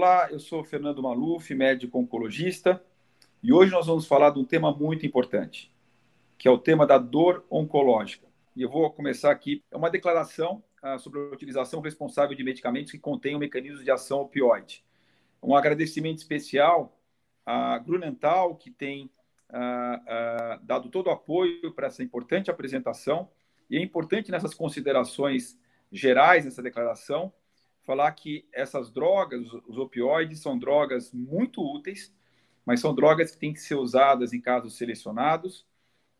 Olá, eu sou Fernando Maluf, médico oncologista, e hoje nós vamos falar de um tema muito importante, que é o tema da dor oncológica. E eu vou começar aqui. É uma declaração ah, sobre a utilização responsável de medicamentos que contêm o mecanismo de ação opioide. Um agradecimento especial à Grunenthal, que tem ah, ah, dado todo o apoio para essa importante apresentação. E é importante nessas considerações gerais, nessa declaração, falar que essas drogas, os opioides, são drogas muito úteis, mas são drogas que têm que ser usadas em casos selecionados,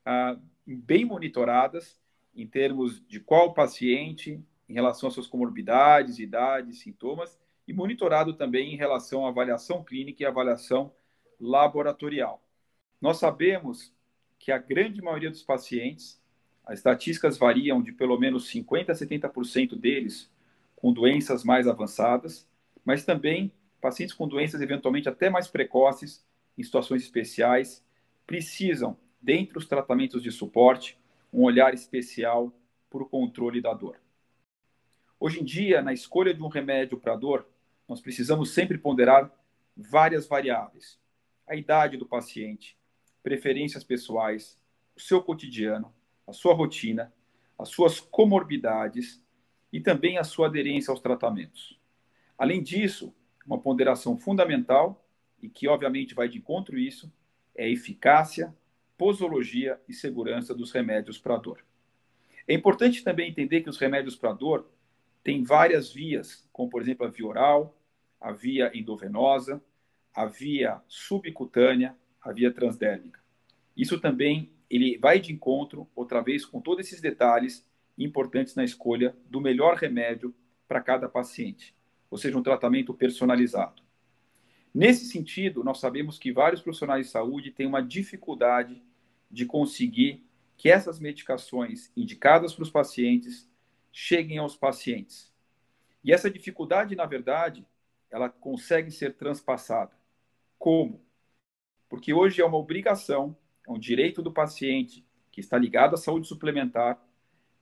ah, bem monitoradas, em termos de qual paciente, em relação às suas comorbidades, idades, sintomas, e monitorado também em relação à avaliação clínica e avaliação laboratorial. Nós sabemos que a grande maioria dos pacientes, as estatísticas variam de pelo menos 50% a 70% deles com doenças mais avançadas, mas também pacientes com doenças eventualmente até mais precoces, em situações especiais, precisam, dentre os tratamentos de suporte, um olhar especial para o controle da dor. Hoje em dia, na escolha de um remédio para dor, nós precisamos sempre ponderar várias variáveis: a idade do paciente, preferências pessoais, o seu cotidiano, a sua rotina, as suas comorbidades e também a sua aderência aos tratamentos. Além disso, uma ponderação fundamental, e que obviamente vai de encontro isso, é a eficácia, posologia e segurança dos remédios para dor. É importante também entender que os remédios para dor têm várias vias, como por exemplo a via oral, a via endovenosa, a via subcutânea, a via transdérmica. Isso também ele vai de encontro, outra vez, com todos esses detalhes importantes na escolha do melhor remédio para cada paciente, ou seja, um tratamento personalizado. Nesse sentido, nós sabemos que vários profissionais de saúde têm uma dificuldade de conseguir que essas medicações indicadas para os pacientes cheguem aos pacientes. E essa dificuldade, na verdade, ela consegue ser transpassada. Como? Porque hoje é uma obrigação, é um direito do paciente que está ligado à saúde suplementar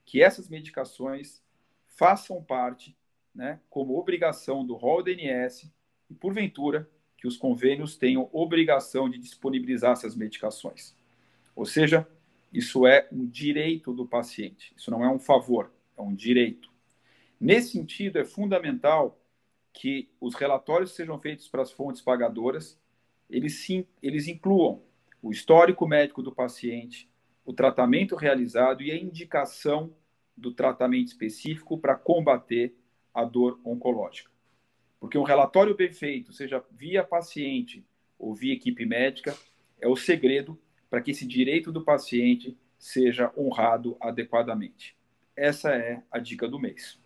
que essas medicações façam parte, né, como obrigação do rol DNS e, porventura, que os convênios tenham obrigação de disponibilizar essas medicações. Ou seja, isso é um direito do paciente, isso não é um favor, é um direito. Nesse sentido, é fundamental que os relatórios sejam feitos para as fontes pagadoras, eles, sim, eles incluam o histórico médico do paciente, o tratamento realizado e a indicação do tratamento específico para combater a dor oncológica. Porque um relatório bem feito, seja via paciente ou via equipe médica, é o segredo para que esse direito do paciente seja honrado adequadamente. Essa é a dica do mês.